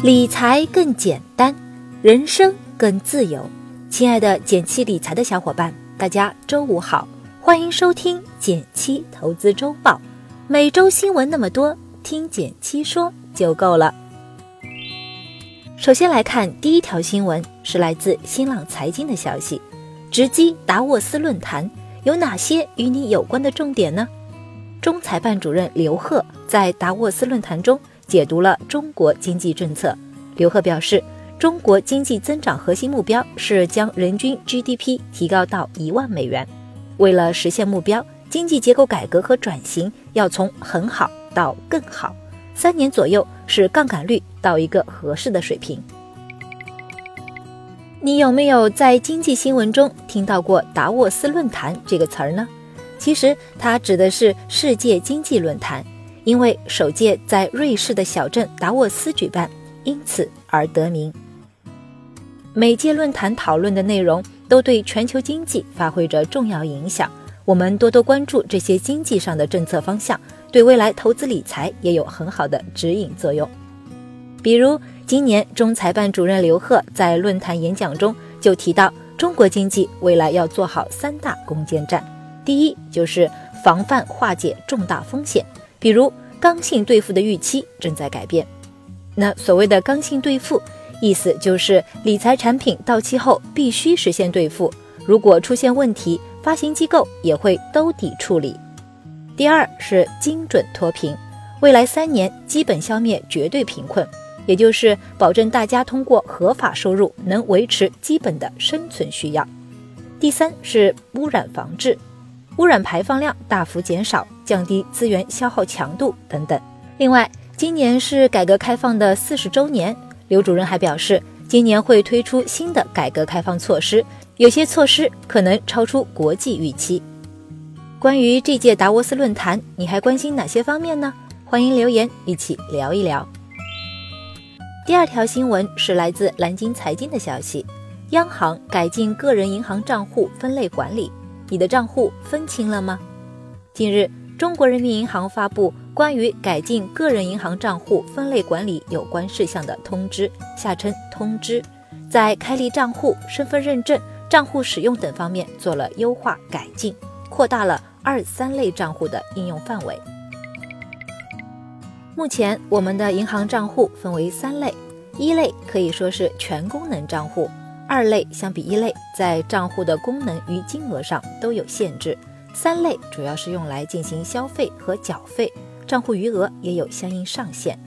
理财更简单，人生更自由。亲爱的减七理财的小伙伴，大家周五好，欢迎收听减七投资周报。每周新闻那么多，听减七说就够了。首先来看第一条新闻，是来自新浪财经的消息：直击达沃斯论坛有哪些与你有关的重点呢？中财办主任刘鹤在达沃斯论坛中。解读了中国经济政策。刘鹤表示，中国经济增长核心目标是将人均 GDP 提高到一万美元。为了实现目标，经济结构改革和转型要从很好到更好，三年左右是杠杆率到一个合适的水平。你有没有在经济新闻中听到过达沃斯论坛这个词儿呢？其实它指的是世界经济论坛。因为首届在瑞士的小镇达沃斯举办，因此而得名。每届论坛讨论的内容都对全球经济发挥着重要影响，我们多多关注这些经济上的政策方向，对未来投资理财也有很好的指引作用。比如，今年中财办主任刘鹤在论坛演讲中就提到，中国经济未来要做好三大攻坚战，第一就是防范化解重大风险。比如刚性兑付的预期正在改变，那所谓的刚性兑付，意思就是理财产品到期后必须实现兑付，如果出现问题，发行机构也会兜底处理。第二是精准脱贫，未来三年基本消灭绝对贫困，也就是保证大家通过合法收入能维持基本的生存需要。第三是污染防治。污染排放量大幅减少，降低资源消耗强度等等。另外，今年是改革开放的四十周年，刘主任还表示，今年会推出新的改革开放措施，有些措施可能超出国际预期。关于这届达沃斯论坛，你还关心哪些方面呢？欢迎留言一起聊一聊。第二条新闻是来自南京财经的消息，央行改进个人银行账户分类管理。你的账户分清了吗？近日，中国人民银行发布关于改进个人银行账户分类管理有关事项的通知（下称通知），在开立账户、身份认证、账户使用等方面做了优化改进，扩大了二三类账户的应用范围。目前，我们的银行账户分为三类：一类可以说是全功能账户。二类相比一类，在账户的功能与金额上都有限制。三类主要是用来进行消费和缴费，账户余额也有相应上限。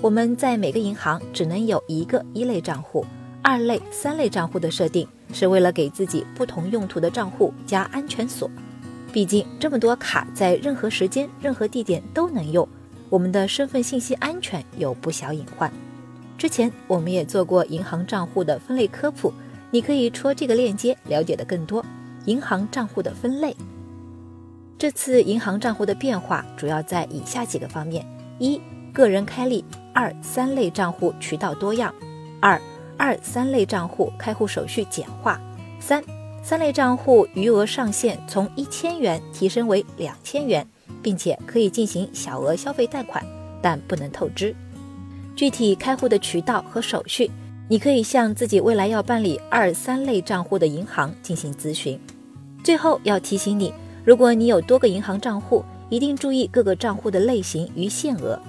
我们在每个银行只能有一个一类账户，二类、三类账户的设定是为了给自己不同用途的账户加安全锁。毕竟这么多卡在任何时间、任何地点都能用，我们的身份信息安全有不小隐患。之前我们也做过银行账户的分类科普，你可以戳这个链接了解的更多。银行账户的分类，这次银行账户的变化主要在以下几个方面：一、个人开立二三类账户渠道多样；二、二三类账户开户手续简化；三、三类账户余额上限从一千元提升为两千元，并且可以进行小额消费贷款，但不能透支。具体开户的渠道和手续，你可以向自己未来要办理二三类账户的银行进行咨询。最后要提醒你，如果你有多个银行账户，一定注意各个账户的类型与限额。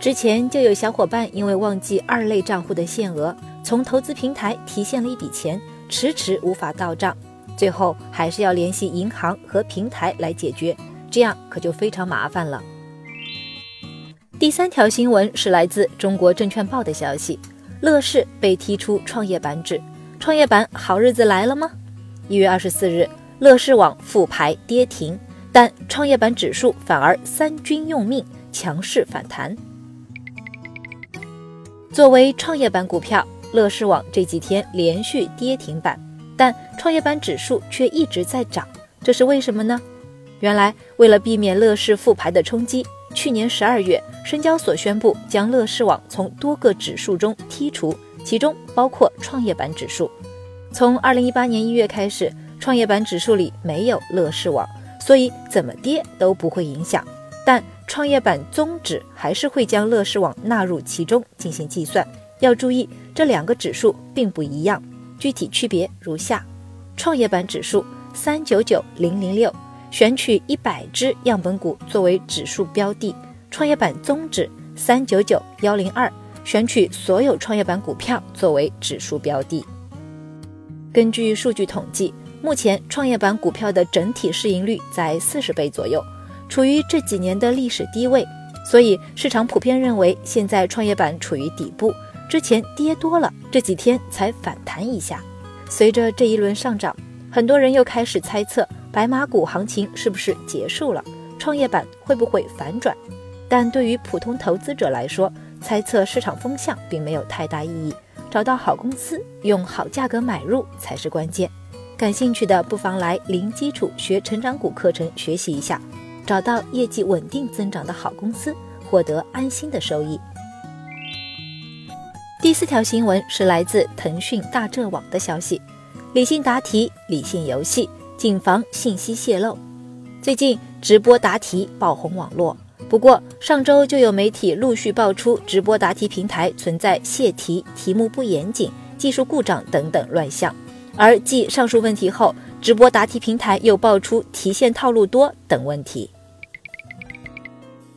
之前就有小伙伴因为忘记二类账户的限额，从投资平台提现了一笔钱，迟迟无法到账，最后还是要联系银行和平台来解决，这样可就非常麻烦了。第三条新闻是来自中国证券报的消息：乐视被踢出创业板指，创业板好日子来了吗？一月二十四日，乐视网复牌跌停，但创业板指数反而三军用命，强势反弹。作为创业板股票，乐视网这几天连续跌停板，但创业板指数却一直在涨，这是为什么呢？原来，为了避免乐视复牌的冲击。去年十二月，深交所宣布将乐视网从多个指数中剔除，其中包括创业板指数。从二零一八年一月开始，创业板指数里没有乐视网，所以怎么跌都不会影响。但创业板综指还是会将乐视网纳入其中进行计算，要注意，这两个指数并不一样，具体区别如下：创业板指数三九九零零六，选取一百只样本股作为指数标的；创业板综指三九九幺零二，选取所有创业板股票作为指数标的。根据数据统计，目前创业板股票的整体市盈率在四十倍左右，处于这几年的历史低位，所以市场普遍认为现在创业板处于底部，之前跌多了，这几天才反弹一下。随着这一轮上涨，很多人又开始猜测白马股行情是不是结束了，创业板会不会反转？但对于普通投资者来说，猜测市场风向并没有太大意义。找到好公司，用好价格买入才是关键。感兴趣的不妨来零基础学成长股课程学习一下，找到业绩稳定增长的好公司，获得安心的收益。第四条新闻是来自腾讯大浙网的消息：理性答题，理性游戏，谨防信息泄露。最近直播答题爆红网络。不过，上周就有媒体陆续爆出直播答题平台存在泄题、题目不严谨、技术故障等等乱象。而继上述问题后，直播答题平台又爆出提现套路多等问题。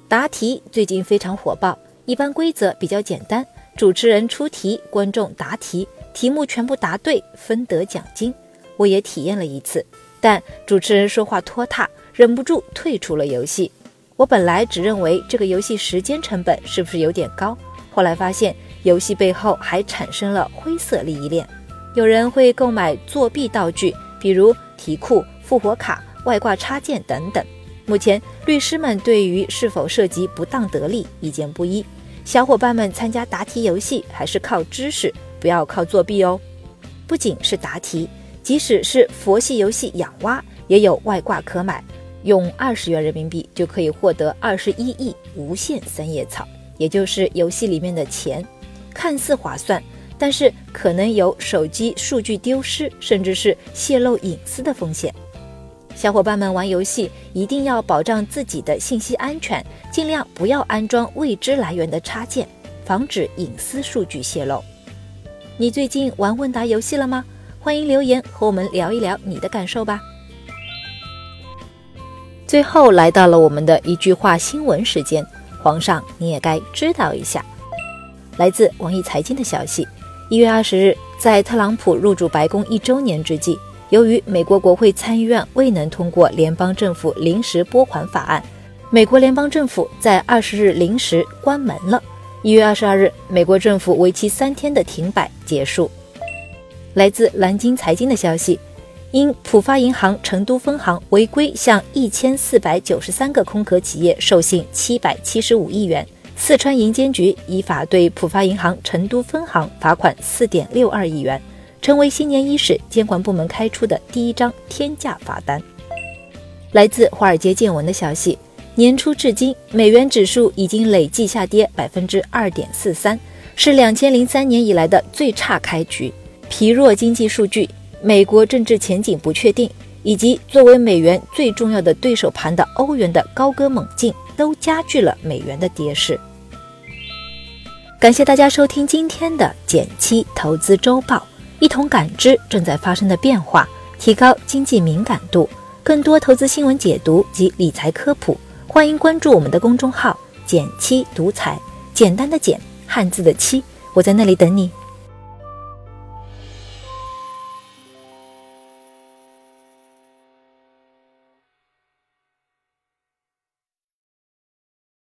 答题最近非常火爆，一般规则比较简单，主持人出题，观众答题，题目全部答对分得奖金。我也体验了一次，但主持人说话拖沓，忍不住退出了游戏。我本来只认为这个游戏时间成本是不是有点高，后来发现游戏背后还产生了灰色利益链，有人会购买作弊道具，比如题库、复活卡、外挂插件等等。目前律师们对于是否涉及不当得利意见不一，小伙伴们参加答题游戏还是靠知识，不要靠作弊哦。不仅是答题，即使是佛系游戏养蛙，也有外挂可买。用二十元人民币就可以获得二十一亿无限三叶草，也就是游戏里面的钱，看似划算，但是可能有手机数据丢失，甚至是泄露隐私的风险。小伙伴们玩游戏一定要保障自己的信息安全，尽量不要安装未知来源的插件，防止隐私数据泄露。你最近玩问答游戏了吗？欢迎留言和我们聊一聊你的感受吧。最后来到了我们的一句话新闻时间，皇上你也该知道一下。来自网易财经的消息，一月二十日，在特朗普入主白宫一周年之际，由于美国国会参议院未能通过联邦政府临时拨款法案，美国联邦政府在二十日临时关门了。一月二十二日，美国政府为期三天的停摆结束。来自蓝鲸财经的消息。因浦发银行成都分行违规向一千四百九十三个空壳企业授信七百七十五亿元，四川银监局依法对浦发银行成都分行罚款四点六二亿元，成为新年伊始监管部门开出的第一张天价罚单。来自华尔街见闻的消息，年初至今，美元指数已经累计下跌百分之二点四三，是两千零三年以来的最差开局，疲弱经济数据。美国政治前景不确定，以及作为美元最重要的对手盘的欧元的高歌猛进，都加剧了美元的跌势。感谢大家收听今天的减七投资周报，一同感知正在发生的变化，提高经济敏感度。更多投资新闻解读及理财科普，欢迎关注我们的公众号“减七独裁”，简单的简，汉字的七，我在那里等你。